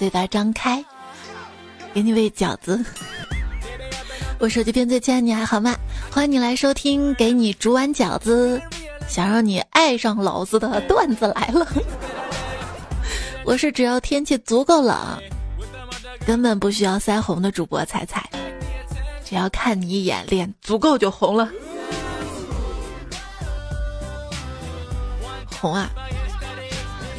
嘴巴张开，给你喂饺子。我手机边最亲爱你还好吗？欢迎你来收听，给你煮碗饺子，想让你爱上老子的段子来了。我是只要天气足够冷，根本不需要腮红的主播彩彩，只要看你一眼，脸足够就红了。红啊！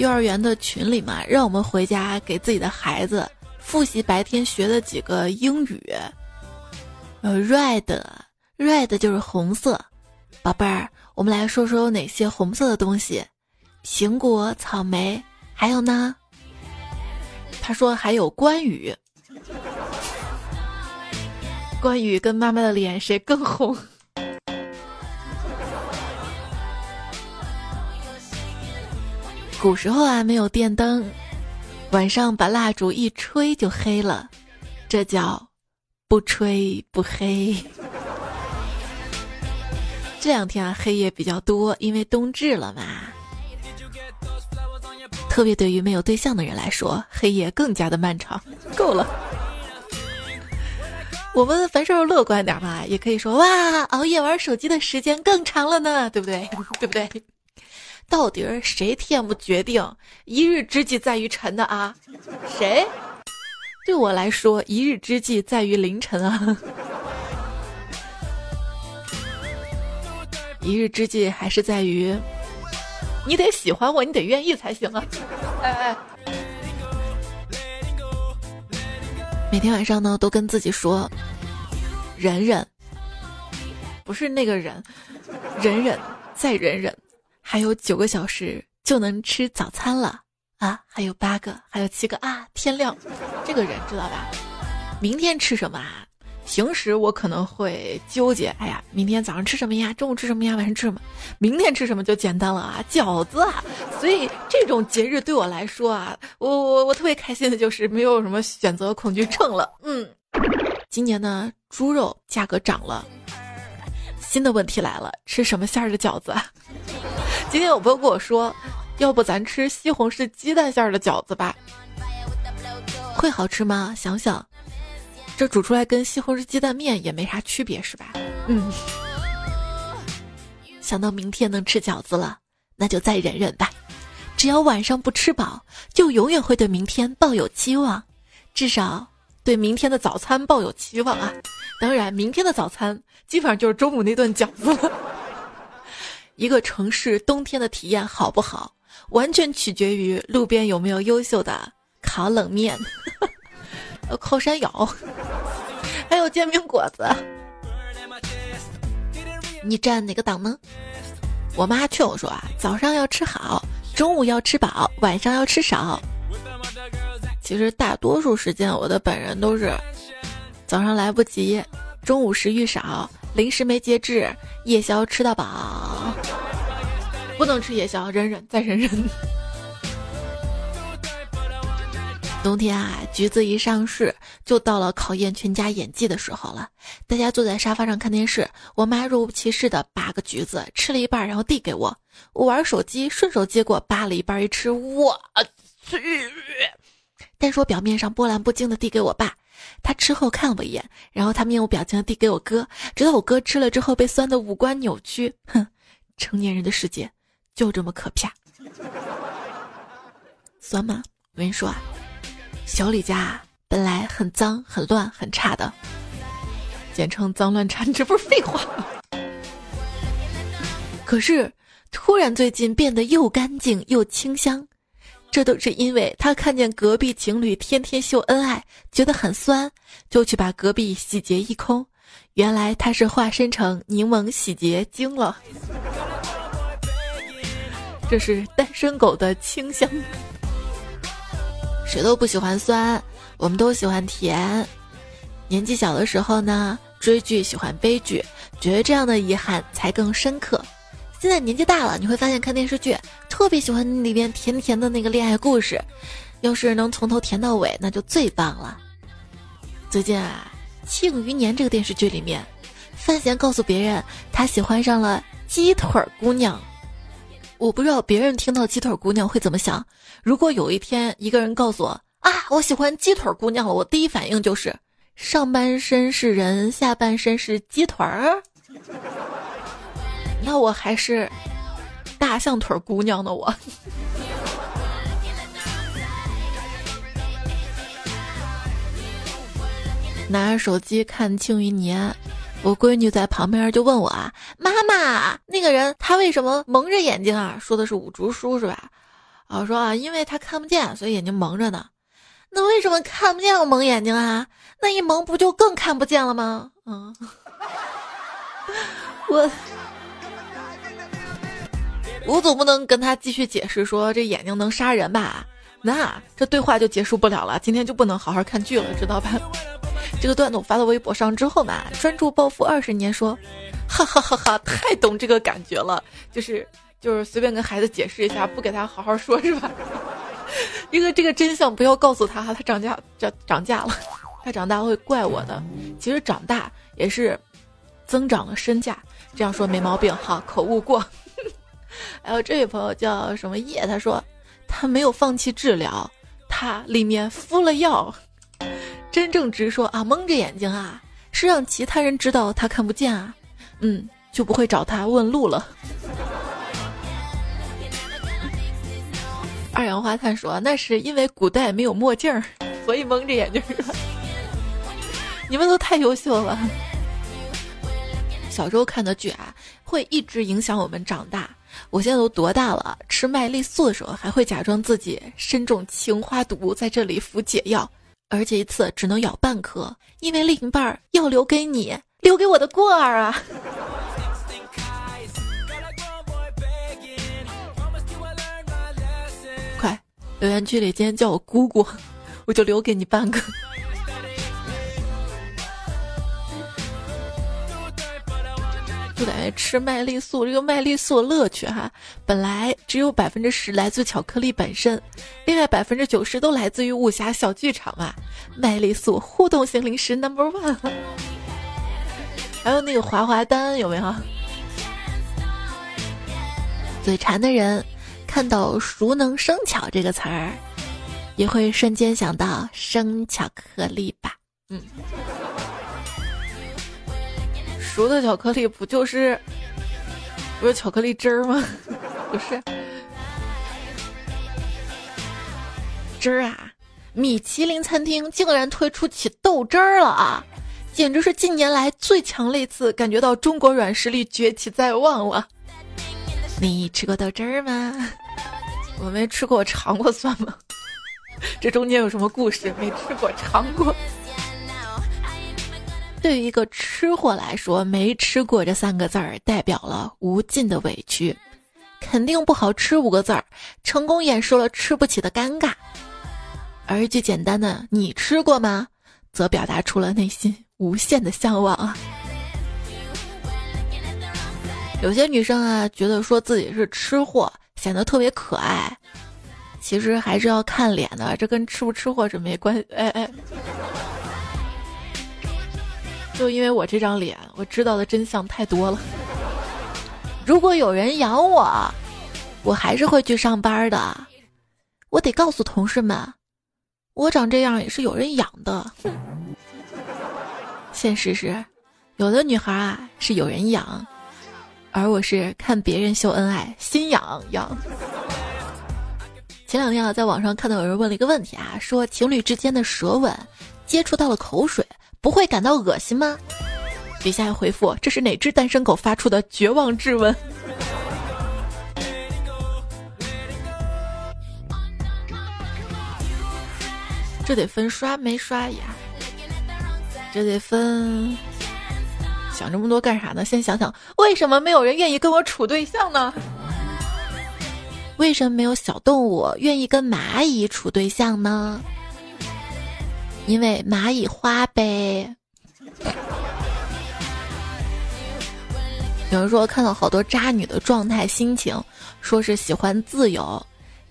幼儿园的群里嘛，让我们回家给自己的孩子复习白天学的几个英语。呃，red，red 就是红色。宝贝儿，我们来说说有哪些红色的东西？苹果、草莓，还有呢？他说还有关羽。关羽跟妈妈的脸谁更红？古时候啊，没有电灯，晚上把蜡烛一吹就黑了，这叫不吹不黑。这两天啊，黑夜比较多，因为冬至了嘛。特别对于没有对象的人来说，黑夜更加的漫长。够了，我们凡事乐观点嘛，也可以说哇，熬夜玩手机的时间更长了呢，对不对？对不对？到底是谁天不决定，一日之计在于晨的啊？谁？对我来说，一日之计在于凌晨啊。一日之计还是在于，你得喜欢我，你得愿意才行啊！哎哎，每天晚上呢，都跟自己说，忍忍，不是那个忍，忍忍再忍忍。还有九个小时就能吃早餐了啊！还有八个，还有七个啊！天亮，这个人知道吧？明天吃什么啊？平时我可能会纠结，哎呀，明天早上吃什么呀？中午吃什么呀？晚上吃什么？明天吃什么就简单了啊，饺子啊！所以这种节日对我来说啊，我我我特别开心的就是没有什么选择恐惧症了。嗯，今年呢，猪肉价格涨了，新的问题来了，吃什么馅儿的饺子？今天有朋友跟我说，要不咱吃西红柿鸡蛋馅儿的饺子吧？会好吃吗？想想，这煮出来跟西红柿鸡蛋面也没啥区别，是吧？嗯。想到明天能吃饺子了，那就再忍忍吧。只要晚上不吃饱，就永远会对明天抱有期望，至少对明天的早餐抱有期望啊。当然，明天的早餐基本上就是中午那顿饺子了。一个城市冬天的体验好不好，完全取决于路边有没有优秀的烤冷面、烤山药，还有煎饼果子。你站哪个党呢？我妈劝我说啊，早上要吃好，中午要吃饱，晚上要吃少。其实大多数时间我的本人都是早上来不及，中午食欲少。零食没节制，夜宵吃到饱，不能吃夜宵，忍忍再忍忍。冬天啊，橘子一上市，就到了考验全家演技的时候了。大家坐在沙发上看电视，我妈若无其事的扒个橘子，吃了一半，然后递给我。我玩手机，顺手接过，扒了一半一吃，我去！但是我表面上波澜不惊的递给我爸。他吃后看了我一眼，然后他面无表情的递给我哥，直到我哥吃了之后被酸的五官扭曲。哼，成年人的世界就这么可怕。酸吗？我跟你说啊，小李家本来很脏、很乱、很差的，简称脏乱差，你这不是废话？可是突然最近变得又干净又清香。这都是因为他看见隔壁情侣天天秀恩爱，觉得很酸，就去把隔壁洗劫一空。原来他是化身成柠檬洗洁精了。这是单身狗的清香。谁都不喜欢酸，我们都喜欢甜。年纪小的时候呢，追剧喜欢悲剧，觉得这样的遗憾才更深刻。现在年纪大了，你会发现看电视剧特别喜欢里边甜甜的那个恋爱故事，要是能从头甜到尾，那就最棒了。最近啊，《庆余年》这个电视剧里面，范闲告诉别人他喜欢上了鸡腿姑娘。我不知道别人听到鸡腿姑娘会怎么想。如果有一天一个人告诉我啊，我喜欢鸡腿姑娘了。我第一反应就是上半身是人，下半身是鸡腿儿。那我还是大象腿姑娘呢，我。拿着手机看《庆余年》，我闺女在旁边就问我啊：“妈妈，那个人他为什么蒙着眼睛啊？”说的是五竹叔是吧？我说啊，因为他看不见，所以眼睛蒙着呢。那为什么看不见要蒙眼睛啊？那一蒙不就更看不见了吗？嗯，我我总不能跟他继续解释说这眼睛能杀人吧？那这对话就结束不了了，今天就不能好好看剧了，知道吧？这个段子我发到微博上之后嘛，专注暴富二十年说，哈哈哈哈，太懂这个感觉了，就是就是随便跟孩子解释一下，不给他好好说，是吧？这个这个真相不要告诉他，他涨价涨涨价了，他长大会怪我的。其实长大也是增长了身价，这样说没毛病哈，口误过。还有这位朋友叫什么叶，他说他没有放弃治疗，他里面敷了药。真正直说啊，蒙着眼睛啊，是让其他人知道他看不见啊，嗯，就不会找他问路了。二氧化碳说，那是因为古代没有墨镜儿，所以蒙着眼睛。你们都太优秀了。小时候看的剧啊，会一直影响我们长大。我现在都多大了，吃麦丽素的时候，还会假装自己身中青花毒，在这里服解药。而且一次只能咬半颗，因为另一半要留给你，留给我的过儿啊！快，留言区里今天叫我姑姑，我就留给你半个。就感觉吃麦丽素，这个麦丽素乐趣哈，本来只有百分之十来自巧克力本身，另外百分之九十都来自于武侠小剧场啊。麦丽素互动型零食 number one，还有那个滑滑丹有没有？嘴馋的人看到“熟能生巧”这个词儿，也会瞬间想到生巧克力吧？嗯。熟的巧克力不就是不是巧克力汁儿吗？不是汁儿啊！米其林餐厅竟然推出起豆汁儿了啊！简直是近年来最强类次，感觉到中国软实力崛起在望了。你吃过豆汁儿吗？我没吃过，尝过算吗？这中间有什么故事？没吃过，尝过。对于一个吃货来说，没吃过这三个字儿代表了无尽的委屈，肯定不好吃五个字儿，成功演示了吃不起的尴尬。而一句简单的“你吃过吗”，则表达出了内心无限的向往啊。有些女生啊，觉得说自己是吃货，显得特别可爱，其实还是要看脸的，这跟吃不吃货是没关系。哎哎。就因为我这张脸，我知道的真相太多了。如果有人养我，我还是会去上班的。我得告诉同事们，我长这样也是有人养的。现实是，有的女孩啊是有人养，而我是看别人秀恩爱心痒痒。前两天啊，在网上看到有人问了一个问题啊，说情侣之间的舌吻接触到了口水。不会感到恶心吗？底下回复：这是哪只单身狗发出的绝望质问？这得分刷没刷牙，这得分。想这么多干啥呢？先想想，为什么没有人愿意跟我处对象呢？为什么没有小动物愿意跟蚂蚁处对象呢？因为蚂蚁花呗。有人说看到好多渣女的状态心情，说是喜欢自由，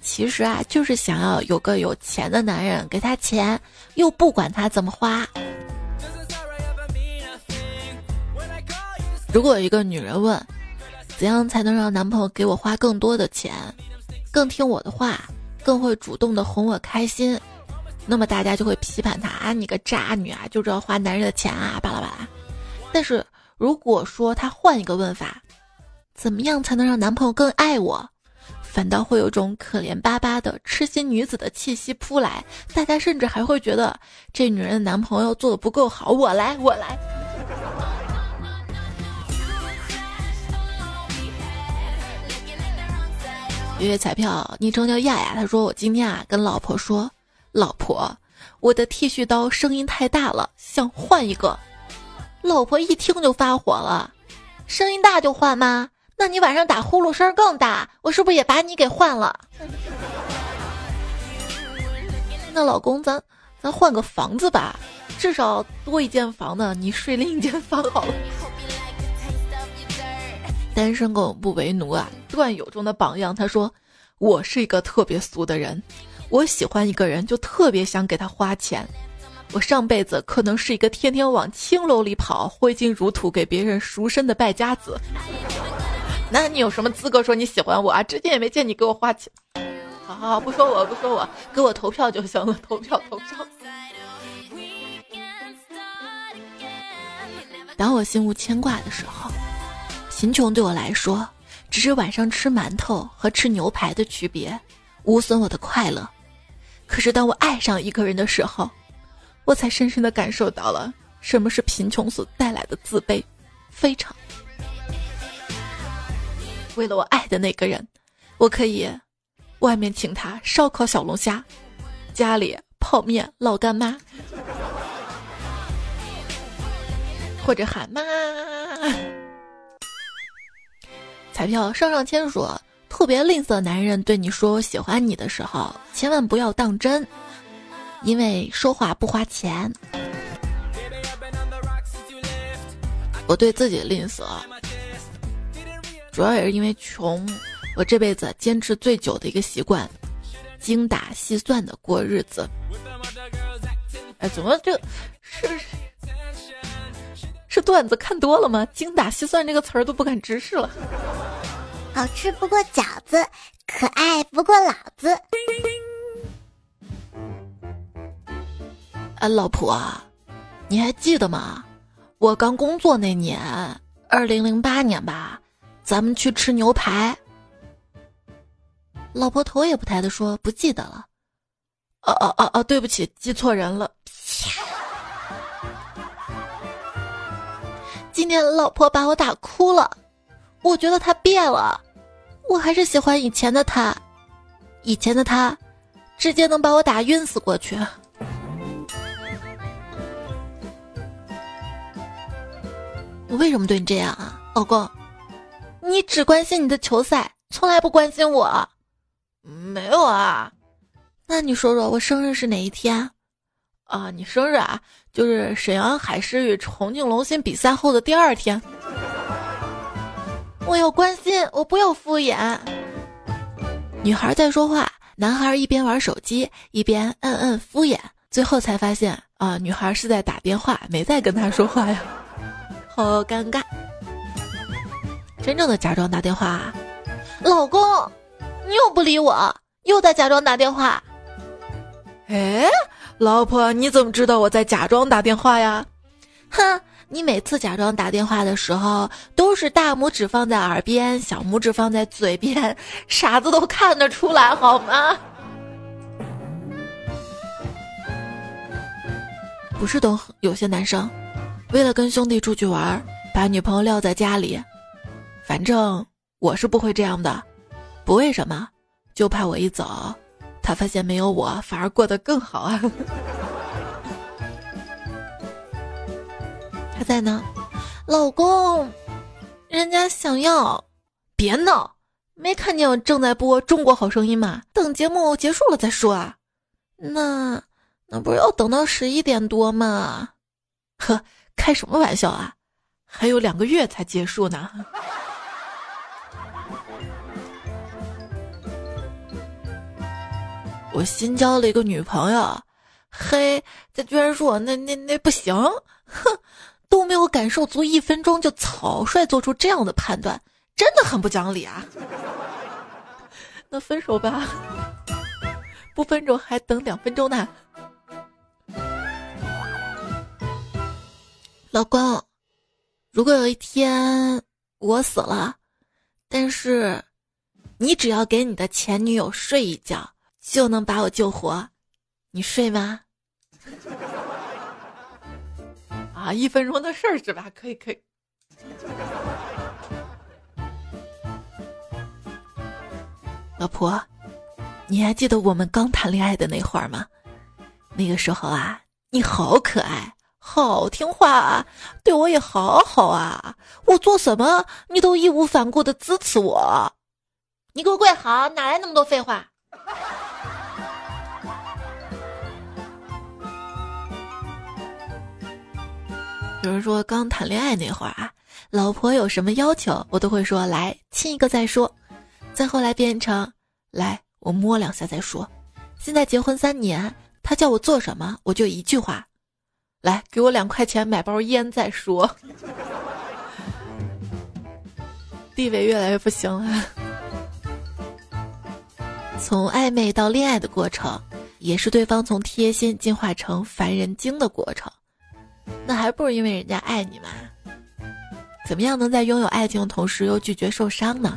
其实啊就是想要有个有钱的男人给她钱，又不管她怎么花。如果有一个女人问，怎样才能让男朋友给我花更多的钱，更听我的话，更会主动的哄我开心？那么大家就会批判他啊，你个渣女啊，就知道花男人的钱啊，巴拉巴拉。但是如果说他换一个问法，怎么样才能让男朋友更爱我？反倒会有种可怜巴巴的痴心女子的气息扑来，大家甚至还会觉得这女人的男朋友做的不够好，我来，我来。月月彩票昵称叫亚亚，他说我今天啊跟老婆说，老婆，我的剃须刀声音太大了，想换一个。老婆一听就发火了，声音大就换吗？那你晚上打呼噜声更大，我是不是也把你给换了？那老公，咱咱换个房子吧，至少多一间房呢，你睡另一间房好了。单身狗不为奴啊，段友中的榜样。他说：“我是一个特别俗的人，我喜欢一个人就特别想给他花钱。我上辈子可能是一个天天往青楼里跑、挥金如土、给别人赎身的败家子。”那你有什么资格说你喜欢我啊？之前也没见你给我花钱。好好好，不说我，不说我，给我投票就行了，投票投票。当我心无牵挂的时候，贫穷对我来说只是晚上吃馒头和吃牛排的区别，无损我的快乐。可是当我爱上一个人的时候，我才深深的感受到了什么是贫穷所带来的自卑，非常。为了我爱的那个人，我可以外面请他烧烤小龙虾，家里泡面老干妈，或者喊妈。彩票上上签说，特别吝啬男人对你说我喜欢你的时候，千万不要当真，因为说话不花钱。我对自己吝啬。主要也是因为穷，我这辈子坚持最久的一个习惯，精打细算的过日子。哎，怎么这是是段子看多了吗？精打细算这个词儿都不敢直视了。好吃不过饺子，可爱不过老子。啊，老婆，你还记得吗？我刚工作那年，二零零八年吧。咱们去吃牛排。老婆头也不抬的说：“不记得了。”哦哦哦哦，对不起，记错人了。今天老婆把我打哭了，我觉得他变了，我还是喜欢以前的他，以前的他，直接能把我打晕死过去。我为什么对你这样啊，老公？你只关心你的球赛，从来不关心我。没有啊，那你说说我生日是哪一天？啊，你生日啊，就是沈阳海狮与重庆龙鑫比赛后的第二天。我要关心，我不要敷衍。女孩在说话，男孩一边玩手机一边嗯嗯敷衍，最后才发现啊，女孩是在打电话，没在跟他说话呀，好尴尬。真正的假装打电话，老公，你又不理我，又在假装打电话。哎，老婆，你怎么知道我在假装打电话呀？哼，你每次假装打电话的时候，都是大拇指放在耳边，小拇指放在嘴边，傻子都看得出来，好吗？不是都有些男生，为了跟兄弟出去玩，把女朋友撂在家里。反正我是不会这样的，不为什么，就怕我一走，他发现没有我反而过得更好啊。他在呢，老公，人家想要，别闹，没看见我正在播《中国好声音》吗？等节目结束了再说啊。那那不是要等到十一点多吗？呵，开什么玩笑啊，还有两个月才结束呢。我新交了一个女朋友，嘿，她居然说我那那那不行，哼，都没有感受足一分钟就草率做出这样的判断真的很不讲理啊。那分手吧。不分手还等两分钟呢。老公如果有一天我死了但是你只要给你的前女友睡一觉就能把我救活你睡吗？啊，一分钟的事儿是吧？可以，可以。老婆，你还记得我们刚谈恋爱的那会儿吗？那个时候啊，你好可爱，好听话啊，对我也好好啊。我做什么，你都义无反顾的支持我。你给我跪好，哪来那么多废话？有人说刚谈恋爱那会儿啊，老婆有什么要求，我都会说来亲一个再说。再后来变成来我摸两下再说。现在结婚三年，他叫我做什么，我就一句话：来给我两块钱买包烟再说。地位越来越不行了。从暧昧到恋爱的过程，也是对方从贴心进化成烦人精的过程。那还不如因为人家爱你嘛？怎么样能在拥有爱情的同时又拒绝受伤呢？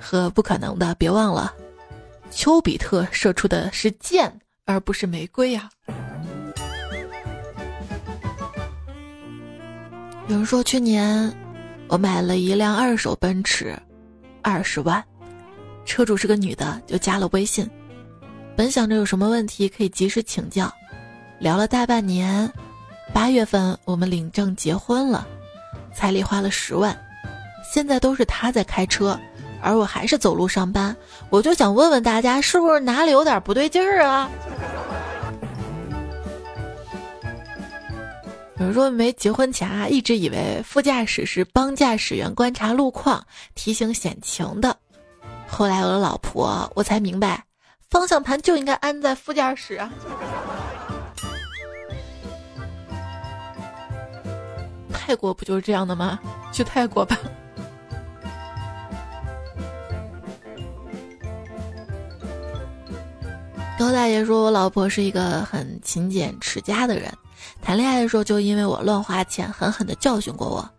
和不可能的，别忘了，丘比特射出的是箭，而不是玫瑰呀。有人说去年我买了一辆二手奔驰，二十万，车主是个女的，就加了微信，本想着有什么问题可以及时请教，聊了大半年。八月份我们领证结婚了，彩礼花了十万，现在都是他在开车，而我还是走路上班。我就想问问大家，是不是哪里有点不对劲儿啊？有人说没结婚前啊，一直以为副驾驶是帮驾驶员观察路况、提醒险情的，后来有了老婆，我才明白，方向盘就应该安在副驾驶啊。泰国不就是这样的吗？去泰国吧。高大爷说：“我老婆是一个很勤俭持家的人，谈恋爱的时候就因为我乱花钱，狠狠的教训过我。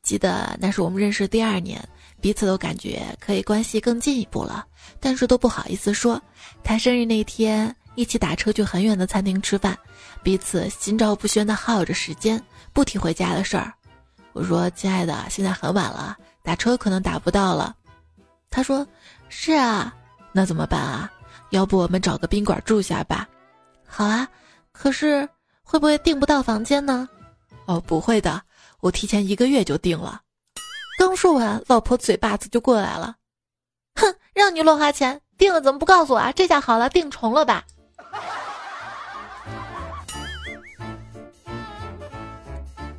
记得那是我们认识第二年，彼此都感觉可以关系更进一步了，但是都不好意思说。他生日那天，一起打车去很远的餐厅吃饭，彼此心照不宣的耗着时间。”不提回家的事儿，我说：“亲爱的，现在很晚了，打车可能打不到了。”他说：“是啊，那怎么办啊？要不我们找个宾馆住下吧？”“好啊，可是会不会订不到房间呢？”“哦，不会的，我提前一个月就订了。”刚说完，老婆嘴巴子就过来了：“哼，让你乱花钱，订了怎么不告诉我啊？这下好了，订重了吧？”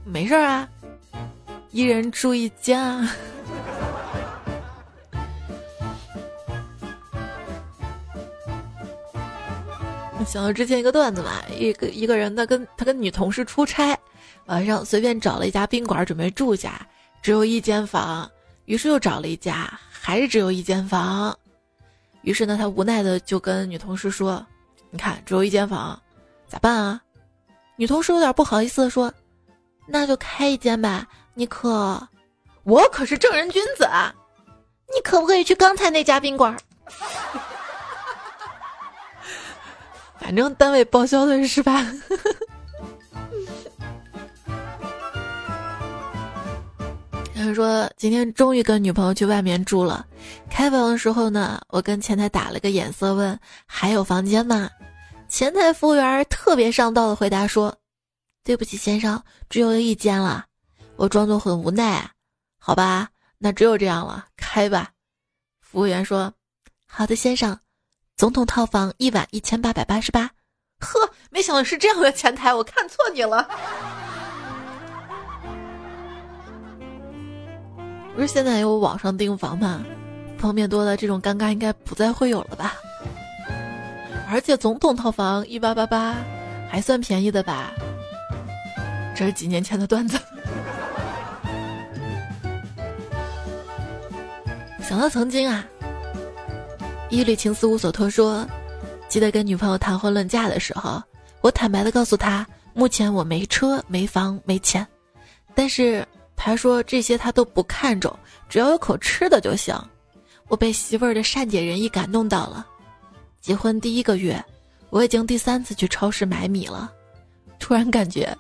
没事儿啊，一人住一间啊。想到之前一个段子嘛，一个一个人他跟他跟女同事出差，晚上随便找了一家宾馆准备住下，只有一间房，于是又找了一家，还是只有一间房，于是呢，他无奈的就跟女同事说：“你看，只有一间房，咋办啊？”女同事有点不好意思的说。那就开一间吧，你可，我可是正人君子啊，你可不可以去刚才那家宾馆？反正单位报销的是吧？他说今天终于跟女朋友去外面住了，开房的时候呢，我跟前台打了个眼色，问还有房间吗？前台服务员特别上道的回答说。对不起，先生，只有一间了。我装作很无奈，好吧，那只有这样了，开吧。服务员说：“好的，先生，总统套房一晚一千八百八十八。”呵，没想到是这样的前台，我看错你了。不是现在有网上订房吗？方便多了，这种尴尬应该不再会有了吧？而且总统套房一八八八，还算便宜的吧？这是几年前的段子。想到曾经啊，一缕情丝无所托说，记得跟女朋友谈婚论嫁的时候，我坦白的告诉她，目前我没车、没房、没钱，但是他说这些他都不看重，只要有口吃的就行。我被媳妇儿的善解人意感动到了。结婚第一个月，我已经第三次去超市买米了，突然感觉，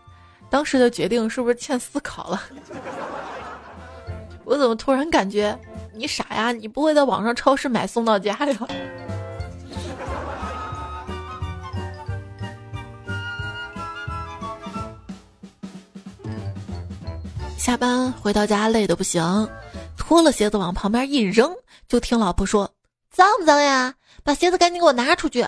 当时的决定是不是欠思考了？我怎么突然感觉你傻呀？你不会在网上超市买送到家呀？下班回到家累得不行，脱了鞋子往旁边一扔，就听老婆说：“脏不脏呀？把鞋子赶紧给我拿出去！”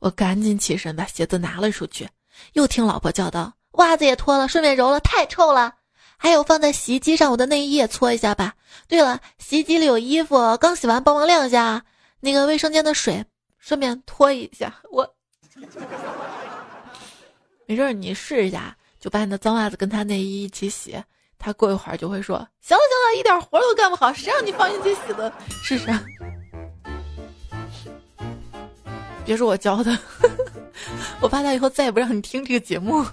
我赶紧起身把鞋子拿了出去，又听老婆叫道：“袜子也脱了，顺便揉了，太臭了。”还有放在洗衣机上我的内衣也搓一下吧。对了，洗衣机里有衣服，刚洗完帮忙晾一下。那个卫生间的水，顺便拖一下。我 没事，你试一下，就把你的脏袜子跟他内衣一起洗。他过一会儿就会说：“行了行了，一点活都干不好，谁让你放进去洗的？试试。”别说我教的，我怕他以后再也不让你听这个节目。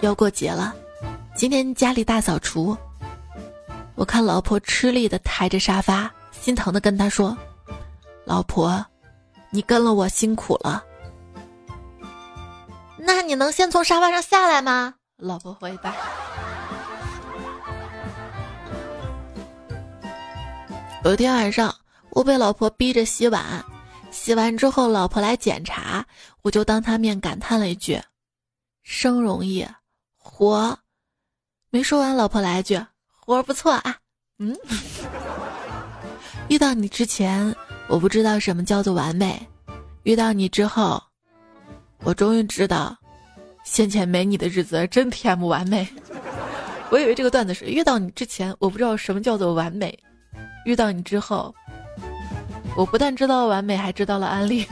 要过节了，今天家里大扫除。我看老婆吃力的抬着沙发，心疼的跟她说：“老婆，你跟了我辛苦了。”那你能先从沙发上下来吗？老婆回答。有一天晚上，我被老婆逼着洗碗，洗完之后，老婆来检查，我就当她面感叹了一句：“生容易。”活，没说完，老婆来一句：“活不错啊。”嗯，遇到你之前，我不知道什么叫做完美；遇到你之后，我终于知道，先前没你的日子真甜不完美。我以为这个段子是遇到你之前，我不知道什么叫做完美；遇到你之后，我不但知道完美，还知道了安利。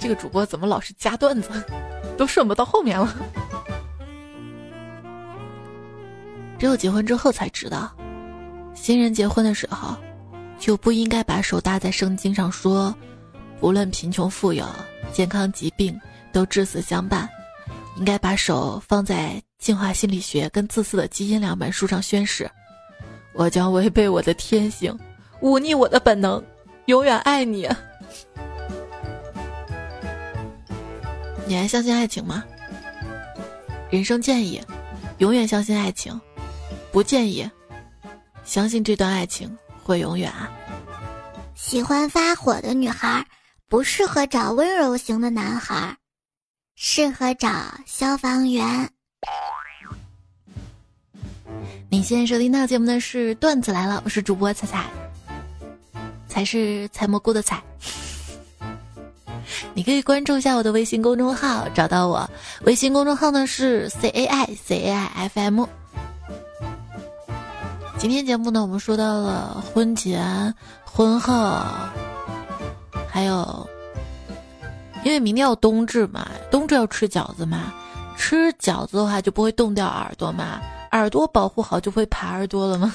这个主播怎么老是加段子，都顺不到后面了。只有结婚之后才知道，新人结婚的时候，就不应该把手搭在圣经上说，不论贫穷富有、健康疾病，都至死相伴。应该把手放在进化心理学跟自私的基因两本书上宣誓：我将违背我的天性，忤逆我的本能，永远爱你。你还相信爱情吗？人生建议：永远相信爱情，不建议相信这段爱情会永远啊。喜欢发火的女孩不适合找温柔型的男孩，适合找消防员。你现在收听到节目的是段子来了，我是主播彩彩，才是采蘑菇的采。你可以关注一下我的微信公众号，找到我。微信公众号呢是 C A I C A I F M。今天节目呢，我们说到了婚前、婚后，还有，因为明天要冬至嘛，冬至要吃饺子嘛，吃饺子的话就不会冻掉耳朵嘛，耳朵保护好就会耙耳朵了吗？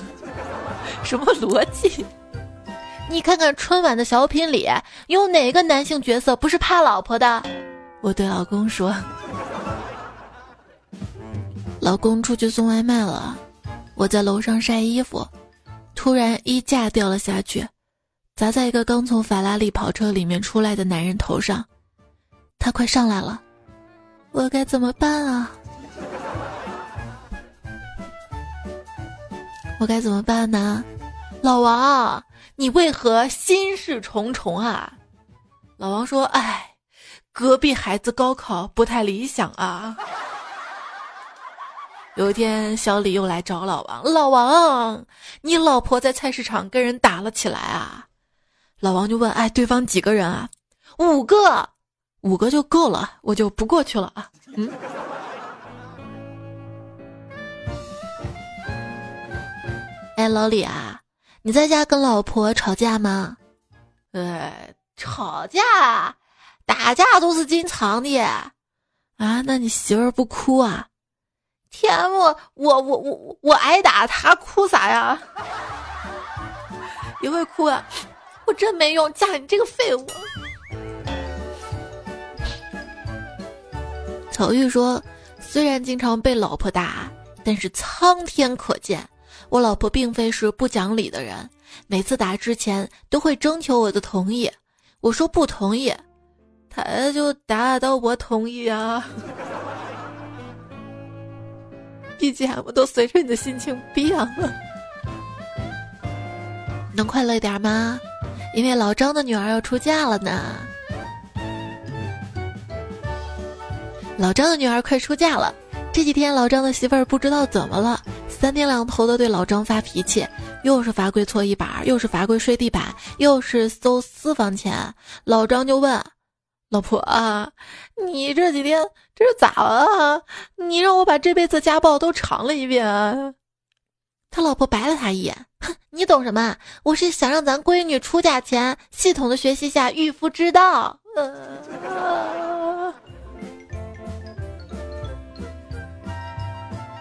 什么逻辑？你看看春晚的小品里有哪个男性角色不是怕老婆的？我对老公说：“老公出去送外卖了，我在楼上晒衣服，突然衣架掉了下去，砸在一个刚从法拉利跑车里面出来的男人头上，他快上来了，我该怎么办啊？我该怎么办呢？老王。”你为何心事重重啊？老王说：“哎，隔壁孩子高考不太理想啊。”有一天，小李又来找老王：“老王，你老婆在菜市场跟人打了起来啊？”老王就问：“哎，对方几个人啊？”“五个，五个就够了，我就不过去了啊。”嗯。哎，老李啊。你在家跟老婆吵架吗？呃，吵架、打架都是经常的。啊，那你媳妇儿不哭啊？天我我我我我挨打，她哭啥呀？你会哭啊？我真没用，嫁你这个废物。草玉说：“虽然经常被老婆打，但是苍天可见，我老婆并非是不讲理的人。每次打之前都会征求我的同意，我说不同意，他就打到我同意啊。BGM 都随着你的心情变了，能快乐一点吗？因为老张的女儿要出嫁了呢。”老张的女儿快出嫁了，这几天老张的媳妇儿不知道怎么了，三天两头的对老张发脾气，又是罚跪搓衣板，又是罚跪睡地板，又是搜私房钱。老张就问：“老婆啊，你这几天这是咋了？你让我把这辈子家暴都尝了一遍。”他老婆白了他一眼：“哼，你懂什么？我是想让咱闺女出嫁前系统的学习下御夫之道。”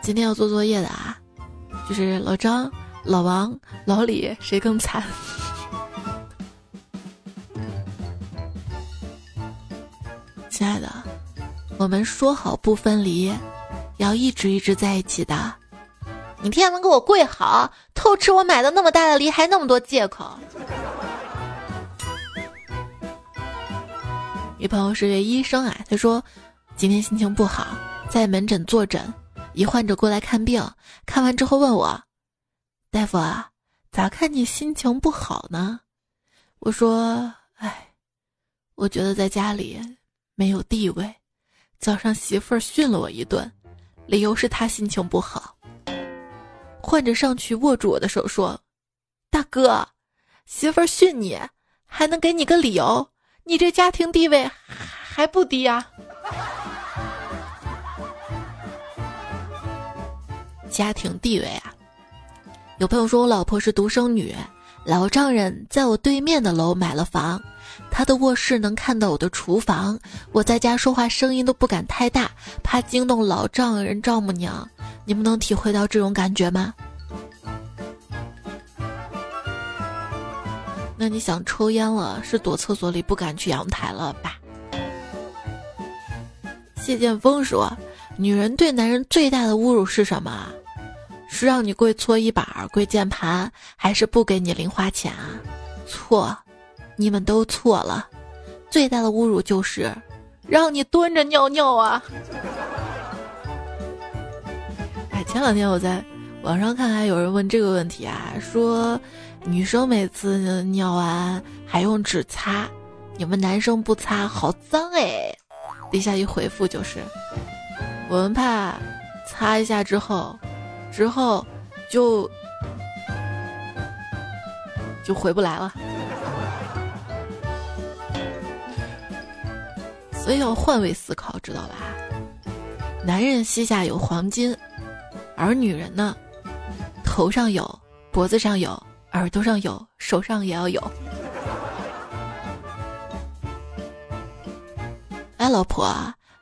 今天要做作业的啊，就是老张、老王、老李，谁更惨？亲爱的，我们说好不分离，要一直一直在一起的。你天天能给我跪好，偷吃我买的那么大的梨，还那么多借口。女朋友是位医生啊，他说今天心情不好，在门诊坐诊。一患者过来看病，看完之后问我：“大夫啊，咋看你心情不好呢？”我说：“哎，我觉得在家里没有地位。早上媳妇儿训了我一顿，理由是她心情不好。”患者上去握住我的手说：“大哥，媳妇儿训你，还能给你个理由？你这家庭地位还不低呀？”家庭地位啊，有朋友说我老婆是独生女，老丈人在我对面的楼买了房，他的卧室能看到我的厨房，我在家说话声音都不敢太大，怕惊动老丈人丈母娘。你们能体会到这种感觉吗？那你想抽烟了，是躲厕所里不敢去阳台了吧？谢剑锋说，女人对男人最大的侮辱是什么？是让你跪搓衣板、跪键盘，还是不给你零花钱啊？错，你们都错了。最大的侮辱就是让你蹲着尿尿啊！哎，前两天我在网上看，还有人问这个问题啊，说女生每次尿完还用纸擦，你们男生不擦，好脏哎！底下一回复就是，我们怕擦一下之后。之后，就就回不来了，所以要换位思考，知道吧？男人膝下有黄金，而女人呢，头上有，脖子上有，耳朵上有，手上也要有。哎，老婆，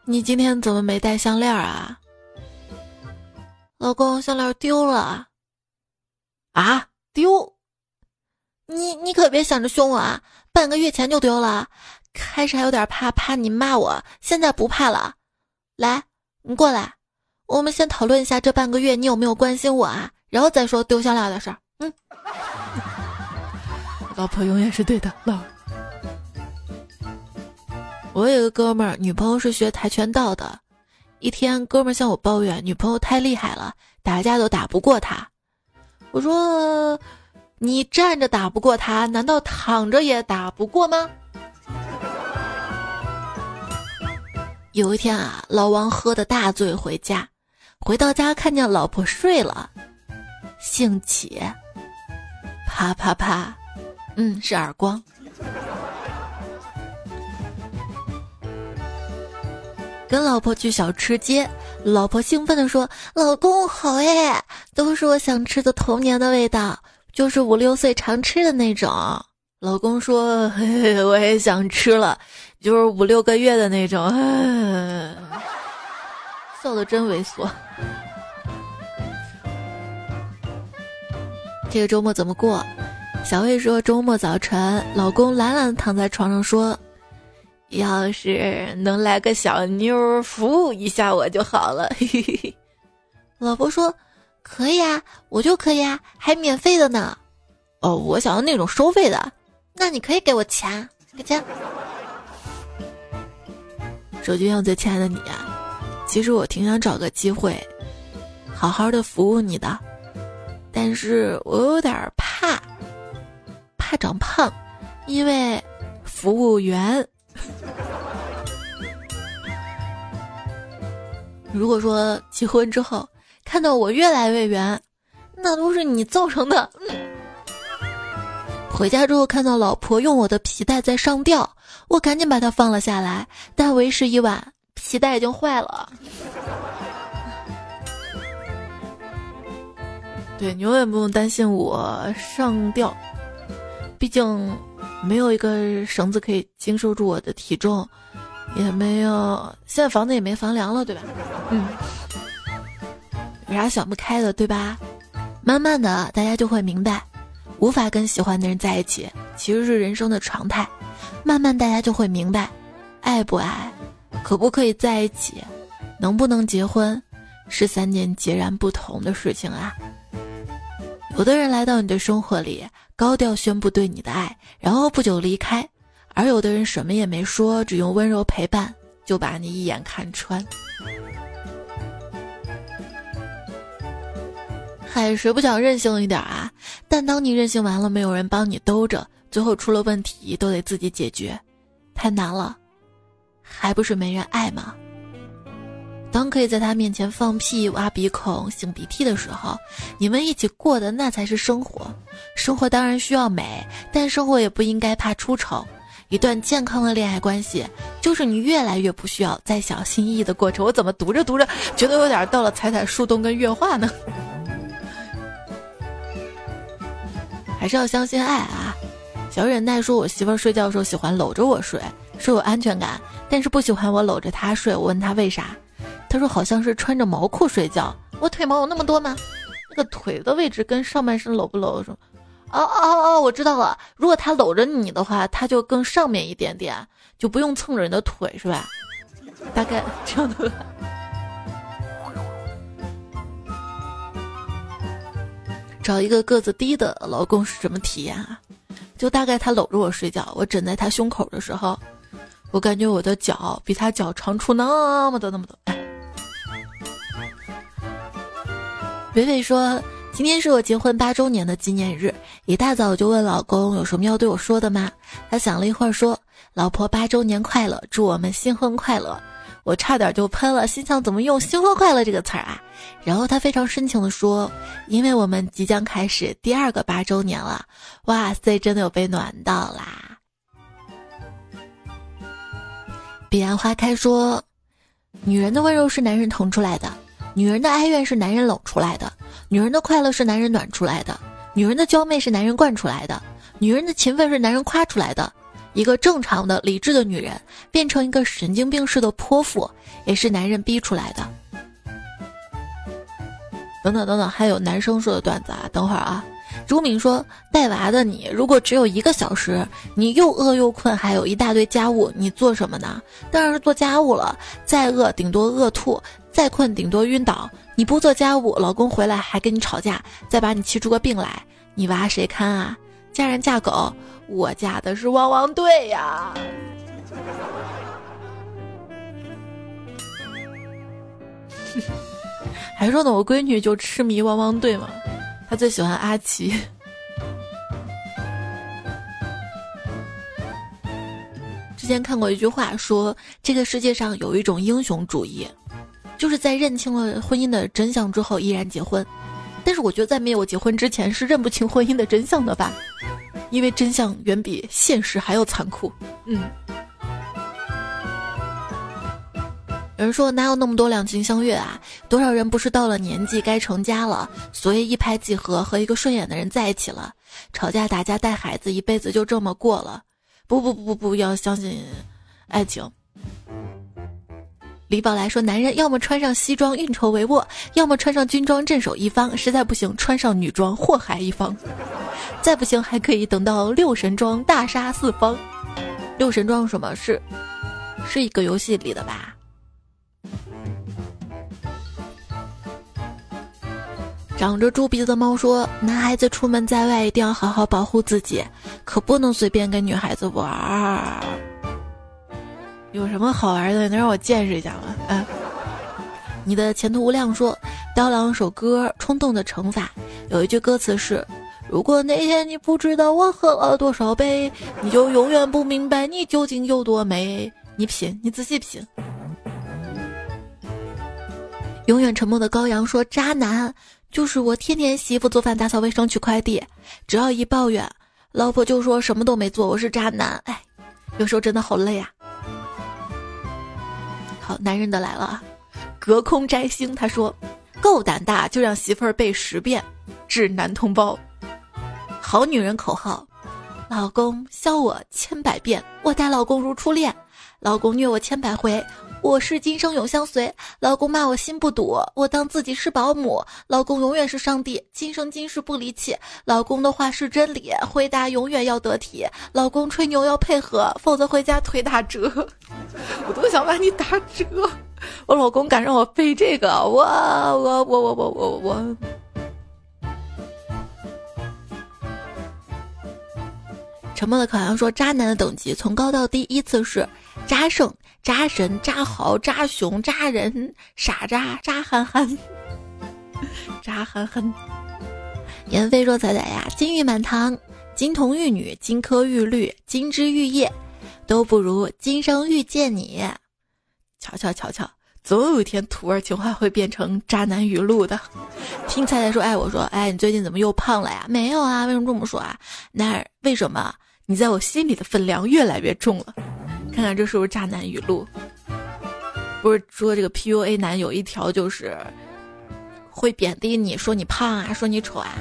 你今天怎么没戴项链啊？老公，项链丢了，啊，丢！你你可别想着凶我啊！半个月前就丢了，开始还有点怕，怕你骂我，现在不怕了。来，你过来，我们先讨论一下这半个月你有没有关心我啊？然后再说丢项链的事儿。嗯，老婆永远是对的。老，我有个哥们儿，女朋友是学跆拳道的。一天，哥们向我抱怨女朋友太厉害了，打架都打不过他。我说：“你站着打不过他，难道躺着也打不过吗？” 有一天啊，老王喝的大醉回家，回到家看见老婆睡了，兴起，啪啪啪，嗯，是耳光。跟老婆去小吃街。老婆兴奋地说老公好哎都是我想吃的童年的味道就是五六岁常吃的那种。老公说嘿嘿我也想吃了就是五六个月的那种。笑得真猥琐。这个周末怎么过？小魏说周末早晨老公懒懒躺在床上说要是能来个小妞服务一下我就好了。”嘿嘿嘿老婆说：“可以啊，我就可以啊，还免费的呢。”哦，我想要那种收费的，那你可以给我钱，给钱。手机上最亲爱的你啊，其实我挺想找个机会，好好的服务你的。但是我有点怕，怕长胖，因为服务员。如果说结婚之后看到我越来越圆，那都是你造成的。回家之后看到老婆用我的皮带在上吊，我赶紧把它放了下来，但为时已晚，皮带已经坏了。对你永远不用担心我上吊，毕竟没有一个绳子可以经受住我的体重，也没有现在房子也没房梁了，对吧？嗯，有啥想不开的，对吧？慢慢的，大家就会明白，无法跟喜欢的人在一起，其实是人生的常态。慢慢大家就会明白，爱不爱，可不可以在一起，能不能结婚，是三件截然不同的事情啊。有的人来到你的生活里，高调宣布对你的爱，然后不久离开；而有的人什么也没说，只用温柔陪伴，就把你一眼看穿。嗨，谁不想任性一点啊？但当你任性完了，没有人帮你兜着，最后出了问题都得自己解决，太难了，还不是没人爱吗？当可以在他面前放屁、挖鼻孔、擤鼻涕的时候，你们一起过的那才是生活。生活当然需要美，但生活也不应该怕出丑。一段健康的恋爱关系，就是你越来越不需要再小心翼翼的过程。我怎么读着读着，觉得有点到了踩踩树洞跟月画呢？还是要相信爱啊！小忍耐说，我媳妇儿睡觉的时候喜欢搂着我睡，说有安全感，但是不喜欢我搂着她睡。我问她为啥？他说：“好像是穿着毛裤睡觉。我腿毛有那么多吗？那个腿的位置跟上半身搂不搂？什么，哦哦哦，我知道了。如果他搂着你的话，他就更上面一点点，就不用蹭着你的腿，是吧？大概这样的。找一个个子低的老公是什么体验啊？就大概他搂着我睡觉，我枕在他胸口的时候，我感觉我的脚比他脚长出那么的那么多。”伟伟说：“今天是我结婚八周年的纪念日，一大早就问老公有什么要对我说的吗？他想了一会儿说：‘老婆八周年快乐，祝我们新婚快乐。’我差点就喷了，心想怎么用‘新婚快乐’这个词儿啊？然后他非常深情的说：‘因为我们即将开始第二个八周年了。’哇塞，真的有被暖到啦！彼岸花开说：‘女人的温柔是男人疼出来的。’”女人的哀怨是男人冷出来的，女人的快乐是男人暖出来的，女人的娇媚是男人惯出来的，女人的勤奋是男人夸出来的。一个正常的、理智的女人变成一个神经病式的泼妇，也是男人逼出来的。等等等等，还有男生说的段子啊，等会儿啊。朱敏说：“带娃的你，如果只有一个小时，你又饿又困，还有一大堆家务，你做什么呢？当然是做家务了。再饿，顶多饿吐；再困，顶多晕倒。你不做家务，老公回来还跟你吵架，再把你气出个病来，你娃谁看啊？嫁人嫁狗，我嫁的是汪汪队呀！还说呢，我闺女就痴迷汪汪队嘛。”她最喜欢阿奇。之前看过一句话，说这个世界上有一种英雄主义，就是在认清了婚姻的真相之后依然结婚。但是我觉得在没有结婚之前是认不清婚姻的真相的吧，因为真相远比现实还要残酷。嗯。有人说哪有那么多两情相悦啊？多少人不是到了年纪该成家了，所以一拍即合和一个顺眼的人在一起了，吵架打架带孩子，一辈子就这么过了。不不不不不要相信爱情。李宝来说：“男人要么穿上西装运筹帷幄，要么穿上军装镇守一方，实在不行穿上女装祸害一方，再不行还可以等到六神装大杀四方。六神装什么是？是一个游戏里的吧？”长着猪鼻子的猫说：“男孩子出门在外一定要好好保护自己，可不能随便跟女孩子玩儿。”有什么好玩的？能让我见识一下吗？嗯，你的前途无量说，刀郎首歌《冲动的惩罚》有一句歌词是：“如果那天你不知道我喝了多少杯，你就永远不明白你究竟有多美。”你品，你仔细品。永远沉默的羔羊说：“渣男就是我，天天洗衣服、做饭、打扫卫生、取快递，只要一抱怨，老婆就说什么都没做，我是渣男。”哎，有时候真的好累啊。好，男人的来了，隔空摘星。他说：“够胆大就让媳妇儿背十遍，致男同胞。”好女人口号：老公削我千百遍，我待老公如初恋；老公虐我千百回，我是今生永相随；老公骂我心不堵，我当自己是保姆；老公永远是上帝，今生今世不离弃；老公的话是真理，回答永远要得体；老公吹牛要配合，否则回家腿打折。我都想把你打折，我老公敢让我背这个，我我我我我我我。沉默的烤羊说：“渣男的等级从高到低依次是：渣圣、渣神、渣豪、渣雄、渣人、傻渣、渣憨憨、渣憨憨。”言飞说：“仔仔呀，金玉满堂，金童玉女，金科玉律，金枝玉叶。”都不如今生遇见你，瞧瞧瞧瞧，总有一天土味情话会变成渣男语录的。听菜菜说，哎，我说，哎，你最近怎么又胖了呀？没有啊，为什么这么说啊？那为什么？你在我心里的分量越来越重了。看看这是不是渣男语录？不是说这个 PUA 男有一条就是会贬低你，说你胖啊，说你丑啊。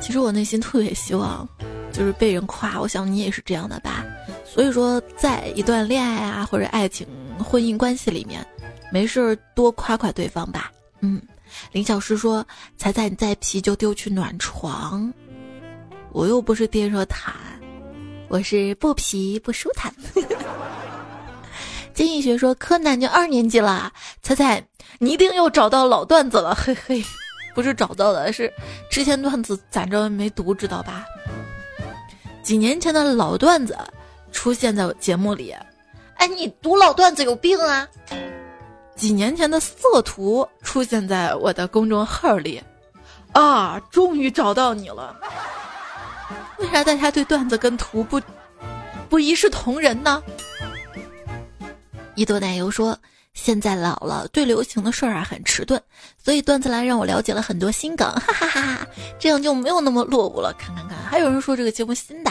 其实我内心特别希望，就是被人夸。我想你也是这样的吧。所以说，在一段恋爱啊或者爱情、婚姻关系里面，没事多夸夸对方吧。嗯，林小诗说：“彩彩你再皮就丢去暖床。”我又不是电热毯，我是不皮不舒坦。金逸学说：“柯南就二年级了，彩彩你一定又找到老段子了，嘿嘿。”不是找到的，是之前段子攒着没读，知道吧？几年前的老段子出现在我节目里，哎，你读老段子有病啊！几年前的色图出现在我的公众号里，啊，终于找到你了！为啥大家对段子跟图不不一视同仁呢？一朵奶油说。现在老了，对流行的事儿啊很迟钝，所以段子来让我了解了很多新梗，哈哈哈哈！这样就没有那么落伍了。看看看，还有人说这个节目新的，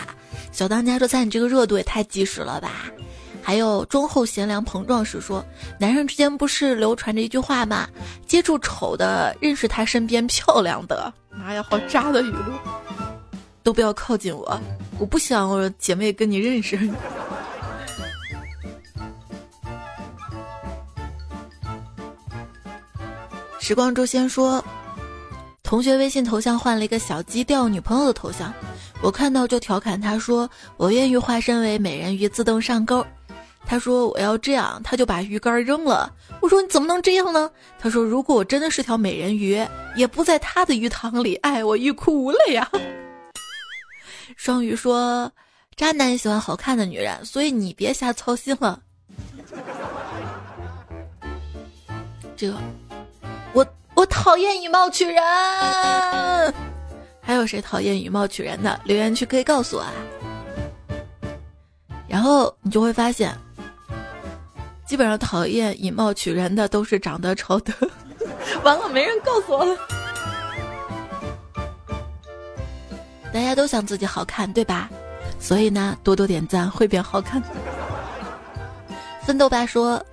小当家说在你这个热度也太及时了吧？还有忠厚贤良膨胀时说，男生之间不是流传着一句话吗？接触丑的，认识他身边漂亮的。妈呀，好渣的语录！都不要靠近我，我不想我姐妹跟你认识。时光诛仙说，同学微信头像换了一个小鸡钓女朋友的头像，我看到就调侃他说：“我愿意化身为美人鱼自动上钩。”他说：“我要这样。”他就把鱼竿扔了。我说：“你怎么能这样呢？”他说：“如果我真的是条美人鱼，也不在他的鱼塘里。”哎，我欲哭无泪呀。双鱼说：“渣男喜欢好看的女人，所以你别瞎操心了。”这个。我我讨厌以貌取人，还有谁讨厌以貌取人的？留言区可以告诉我啊。然后你就会发现，基本上讨厌以貌取人的都是长得丑的。完了，没人告诉我了。大家都想自己好看，对吧？所以呢，多多点赞会变好看。奋斗吧说，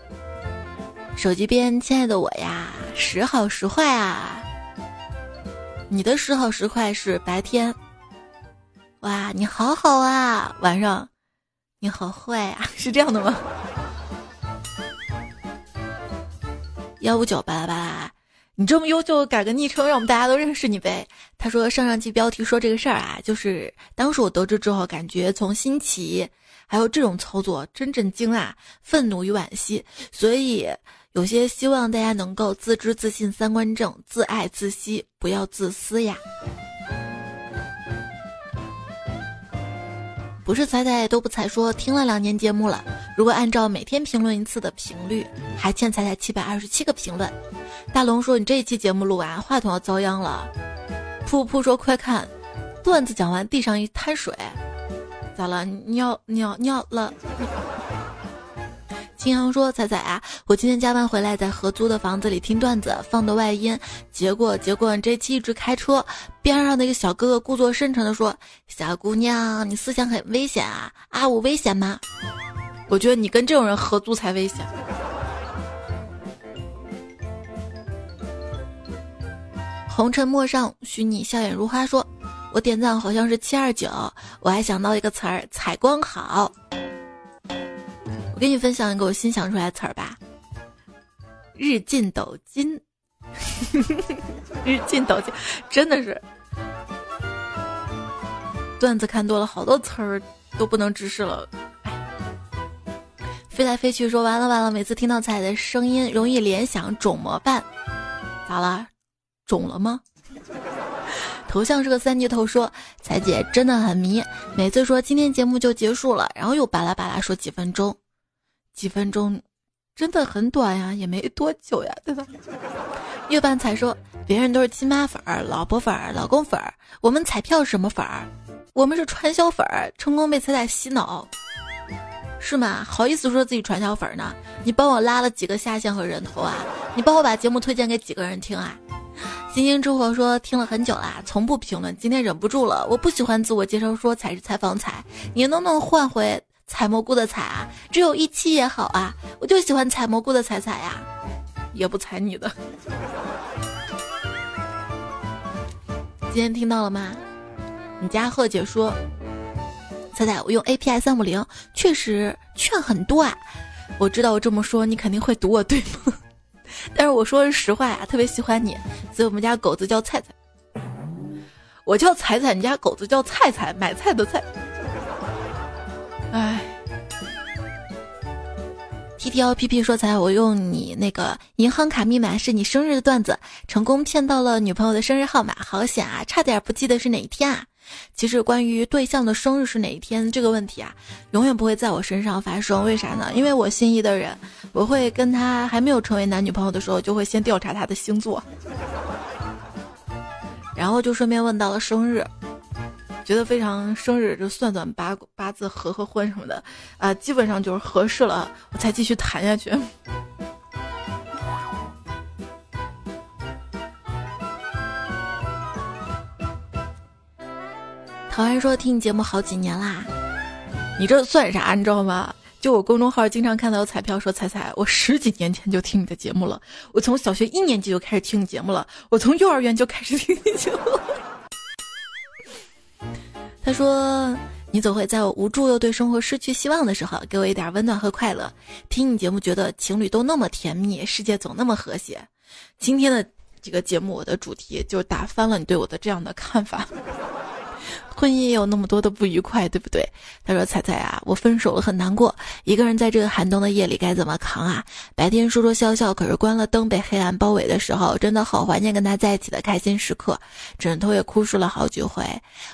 手机边亲爱的我呀。时好时坏啊！你的时好时坏是白天，哇，你好好啊，晚上你好坏啊，是这样的吗？幺五九巴拉巴拉，你这么优秀，改个昵称，让我们大家都认识你呗。他说上上期标题说这个事儿啊，就是当时我得知之后，感觉从新奇，还有这种操作真震惊啊，愤怒与惋惜，所以有些希望大家能够自知自信、三观正、自爱自惜，不要自私呀。不是彩彩都不彩说听了两年节目了，如果按照每天评论一次的频率，还欠彩彩七百二十七个评论。大龙说你这一期节目录完，话筒要遭殃了。噗噗说快看，段子讲完地上一滩水，咋了？尿尿尿了？青阳说：“彩彩啊，我今天加班回来，在合租的房子里听段子，放的外音。结果，结果这期一直开车，边上那个小哥哥故作深沉的说：‘小姑娘，你思想很危险啊！啊，我危险吗？我觉得你跟这种人合租才危险。’红尘陌上，许你笑眼如花。说，我点赞好像是七二九，我还想到一个词儿，采光好。”我给你分享一个我新想出来的词儿吧，日进斗金，日进斗金，真的是段子看多了，好多词儿都不能直视了。飞来飞去说完了完了，每次听到彩的声音，容易联想肿么办？咋了？肿了吗？头像是个三级头，说彩姐真的很迷，每次说今天节目就结束了，然后又巴拉巴拉说几分钟。几分钟，真的很短呀，也没多久呀，对吧？月半彩说，别人都是亲妈粉儿、老婆粉儿、老公粉儿，我们彩票什么粉儿？我们是传销粉儿，成功被彩彩洗脑，是吗？好意思说自己传销粉呢？你帮我拉了几个下线和人头啊？你帮我把节目推荐给几个人听啊？星星之火说听了很久啦，从不评论，今天忍不住了，我不喜欢自我介绍说彩是采访彩，你能不能换回？采蘑菇的采啊，只有一期也好啊，我就喜欢采蘑菇的采采呀，也不采你的。今天听到了吗？你家贺姐说，彩彩，我用 API 三五零确实券很多啊。我知道我这么说你肯定会堵我对吗？但是我说是实话呀，特别喜欢你，所以我们家狗子叫菜菜，我叫彩彩，你家狗子叫菜菜，买菜的菜。哎，T T L P P 说才我用你那个银行卡密码是你生日的段子，成功骗到了女朋友的生日号码，好险啊！差点不记得是哪一天啊！其实关于对象的生日是哪一天这个问题啊，永远不会在我身上发生。为啥呢？因为我心仪的人，我会跟他还没有成为男女朋友的时候，就会先调查他的星座，然后就顺便问到了生日。觉得非常生日就算算八八字合合婚什么的，啊，基本上就是合适了，我才继续谈下去。陶然说听你节目好几年啦，你这算啥？你知道吗？就我公众号经常看到彩票说彩彩，我十几年前就听你的节目了，我从小学一年级就开始听你节目了，我从幼儿园就开始听你节目。他说：“你总会在我无助又对生活失去希望的时候，给我一点温暖和快乐。听你节目，觉得情侣都那么甜蜜，世界总那么和谐。今天的这个节目，我的主题就打翻了你对我的这样的看法。”婚姻也有那么多的不愉快，对不对？他说：“彩彩啊，我分手了，很难过。一个人在这个寒冬的夜里该怎么扛啊？白天说说笑笑，可是关了灯被黑暗包围的时候，真的好怀念跟他在一起的开心时刻。枕头也哭湿了好几回。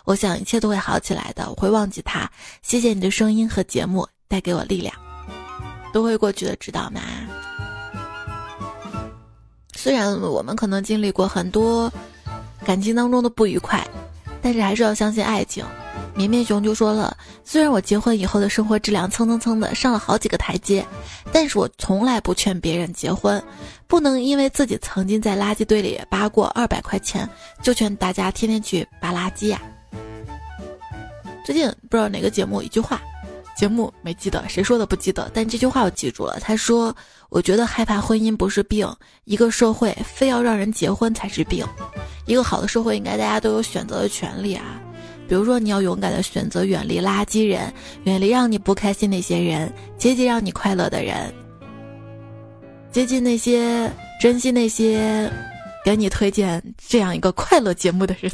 我想一切都会好起来的，我会忘记他。谢谢你的声音和节目带给我力量，都会过去的，知道吗？虽然我们可能经历过很多感情当中的不愉快。”但是还是要相信爱情。绵绵熊就说了：“虽然我结婚以后的生活质量蹭蹭蹭的上了好几个台阶，但是我从来不劝别人结婚。不能因为自己曾经在垃圾堆里扒过二百块钱，就劝大家天天去扒垃圾呀。”最近不知道哪个节目一句话，节目没记得谁说的不记得，但这句话我记住了。他说：“我觉得害怕婚姻不是病，一个社会非要让人结婚才是病。”一个好的社会，应该大家都有选择的权利啊！比如说，你要勇敢的选择远离垃圾人，远离让你不开心那些人，接近让你快乐的人，接近那些珍惜那些给你推荐这样一个快乐节目的人，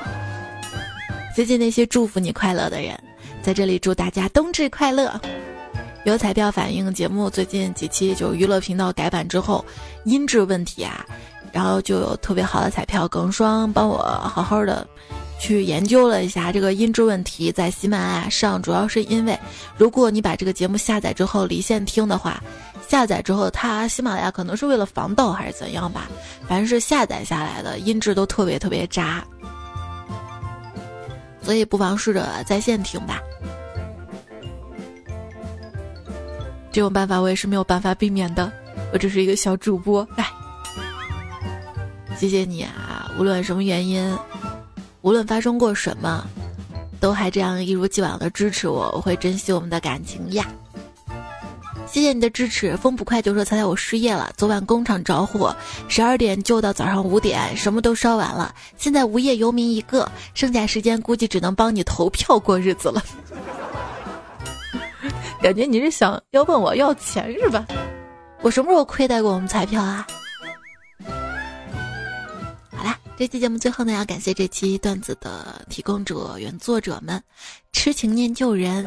接近那些祝福你快乐的人。在这里祝大家冬至快乐！有彩票反映节目最近几期就娱乐频道改版之后音质问题啊，然后就有特别好的彩票耿双帮我好好的去研究了一下这个音质问题，在喜马拉雅上主要是因为如果你把这个节目下载之后离线听的话，下载之后它喜马拉雅可能是为了防盗还是怎样吧，反正是下载下来的音质都特别特别渣。所以不妨试着在线听吧。这种办法我也是没有办法避免的，我只是一个小主播，哎，谢谢你啊！无论什么原因，无论发生过什么，都还这样一如既往的支持我，我会珍惜我们的感情呀。谢谢你的支持。风不快就说：“猜猜我失业了。昨晚工厂着火，十二点救到早上五点，什么都烧完了。现在无业游民一个，剩下时间估计只能帮你投票过日子了。”感觉你是想要问我要钱是吧？我什么时候亏待过我们彩票啊？好啦，这期节目最后呢，要感谢这期段子的提供者、原作者们：痴情念旧人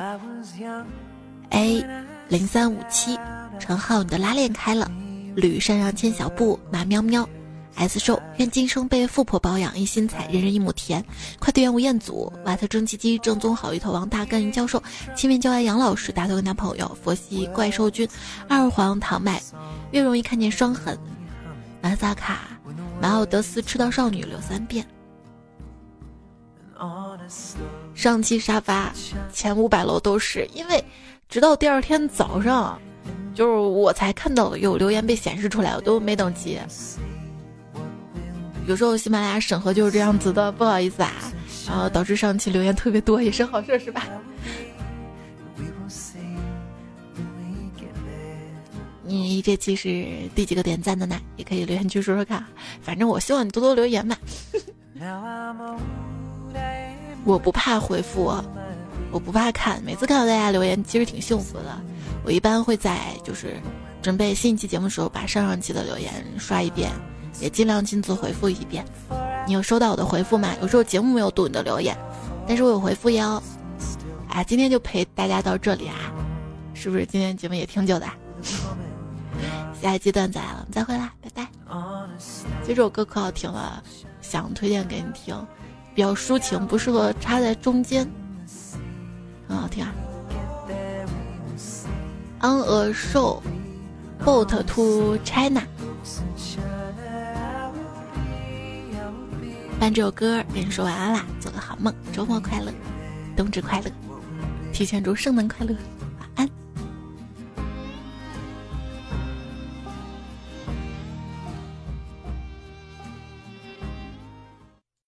，A。零三五七，陈浩，你的拉链开了。吕山上牵小布，马喵喵，S 瘦，愿今生被富婆保养，一心采，人人一亩田。快递员吴彦祖，瓦特蒸汽机，正宗好芋头，王大根教授，亲面教爱杨老师，大头跟男朋友，佛系怪兽君，二黄糖麦，越容易看见伤痕。马萨卡，马奥德斯，赤道少女，留三遍。上期沙发前五百楼都是因为。直到第二天早上，就是我才看到有留言被显示出来，我都没等急。有时候喜马拉雅审核就是这样子的，不好意思啊，然后导致上期留言特别多，也是好事是吧？你这期是第几个点赞的呢？也可以留言区说说看，反正我希望你多多留言嘛。我不怕回复。我不怕看，每次看到大家留言，其实挺幸福的。我一般会在就是准备新一期节目的时候，把上上期的留言刷一遍，也尽量亲自回复一遍。你有收到我的回复吗？有时候节目没有读你的留言，但是我有回复哟。啊，今天就陪大家到这里啊，是不是今天节目也挺久的？下一期段子来了，我们再会啦，拜拜。其实这首歌可好听了，想推荐给你听，比较抒情，不适合插在中间。很好听啊！On a show, boat to China。伴这首歌跟你说晚安啦，做个好梦，周末快乐，冬至快乐，提前祝圣诞快乐。